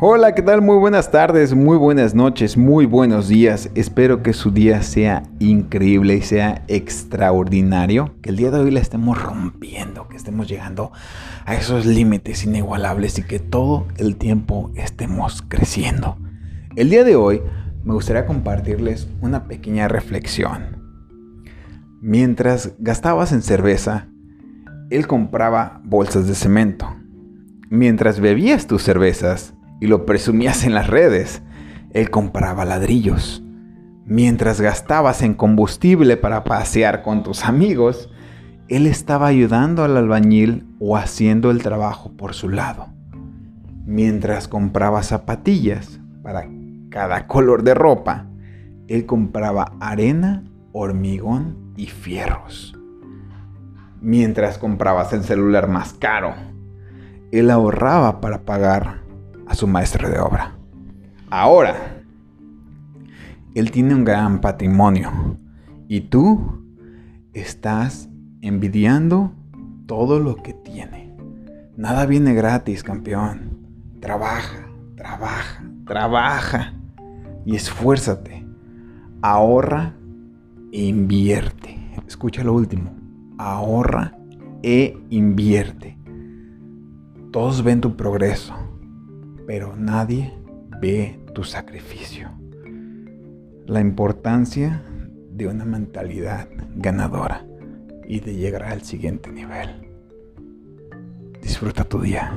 Hola, ¿qué tal? Muy buenas tardes, muy buenas noches, muy buenos días. Espero que su día sea increíble y sea extraordinario. Que el día de hoy la estemos rompiendo, que estemos llegando a esos límites inigualables y que todo el tiempo estemos creciendo. El día de hoy me gustaría compartirles una pequeña reflexión. Mientras gastabas en cerveza, él compraba bolsas de cemento. Mientras bebías tus cervezas, y lo presumías en las redes. Él compraba ladrillos. Mientras gastabas en combustible para pasear con tus amigos, él estaba ayudando al albañil o haciendo el trabajo por su lado. Mientras compraba zapatillas para cada color de ropa, él compraba arena, hormigón y fierros. Mientras comprabas el celular más caro, él ahorraba para pagar a su maestro de obra. Ahora, él tiene un gran patrimonio y tú estás envidiando todo lo que tiene. Nada viene gratis, campeón. Trabaja, trabaja, trabaja y esfuérzate. Ahorra e invierte. Escucha lo último. Ahorra e invierte. Todos ven tu progreso pero nadie ve tu sacrificio. La importancia de una mentalidad ganadora y de llegar al siguiente nivel. Disfruta tu día.